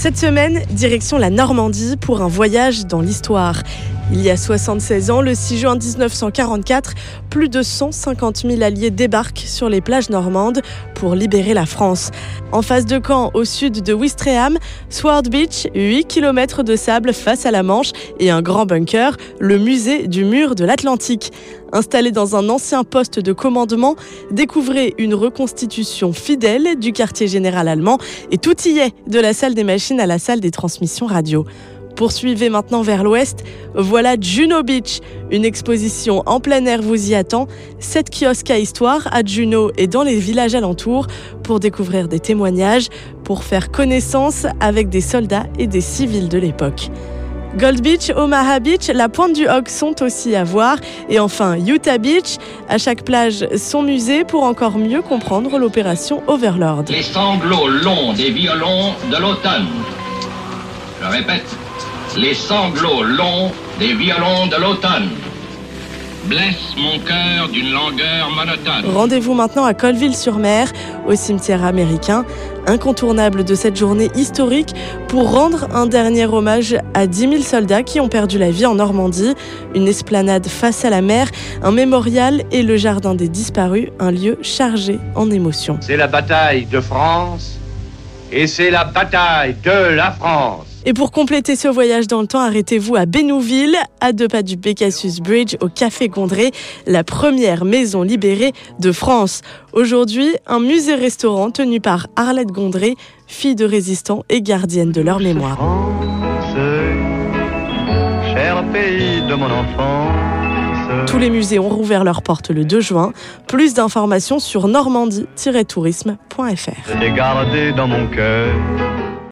Cette semaine, direction la Normandie pour un voyage dans l'histoire. Il y a 76 ans, le 6 juin 1944, plus de 150 000 alliés débarquent sur les plages normandes pour libérer la France. En face de Caen, au sud de Ouistreham, Sword Beach, 8 km de sable face à la Manche et un grand bunker, le musée du mur de l'Atlantique. Installé dans un ancien poste de commandement, découvrez une reconstitution fidèle du quartier général allemand et tout y est, de la salle des machines à la salle des transmissions radio. Poursuivez maintenant vers l'ouest, voilà Juno Beach, une exposition en plein air vous y attend, Sept kiosques à histoire à Juno et dans les villages alentours pour découvrir des témoignages, pour faire connaissance avec des soldats et des civils de l'époque. Gold Beach, Omaha Beach, la pointe du Hog sont aussi à voir. Et enfin, Utah Beach. À chaque plage, son musée pour encore mieux comprendre l'opération Overlord. Les sanglots longs des violons de l'automne. Je répète, les sanglots longs des violons de l'automne blessent mon cœur d'une langueur monotone. Rendez-vous maintenant à Colville-sur-Mer, au cimetière américain, incontournable de cette journée historique pour rendre un dernier hommage à 10 000 soldats qui ont perdu la vie en Normandie, une esplanade face à la mer, un mémorial et le jardin des disparus, un lieu chargé en émotions. C'est la bataille de France et c'est la bataille de la France. Et pour compléter ce voyage dans le temps, arrêtez-vous à Bénouville, à deux pas du Pegasus Bridge, au Café Gondré, la première maison libérée de France. Aujourd'hui, un musée-restaurant tenu par Arlette Gondré, fille de résistants et gardienne de leur mémoire. France, cher pays de mon enfance. Tous les musées ont rouvert leurs portes le 2 juin. Plus d'informations sur normandie-tourisme.fr. Dans mon cœur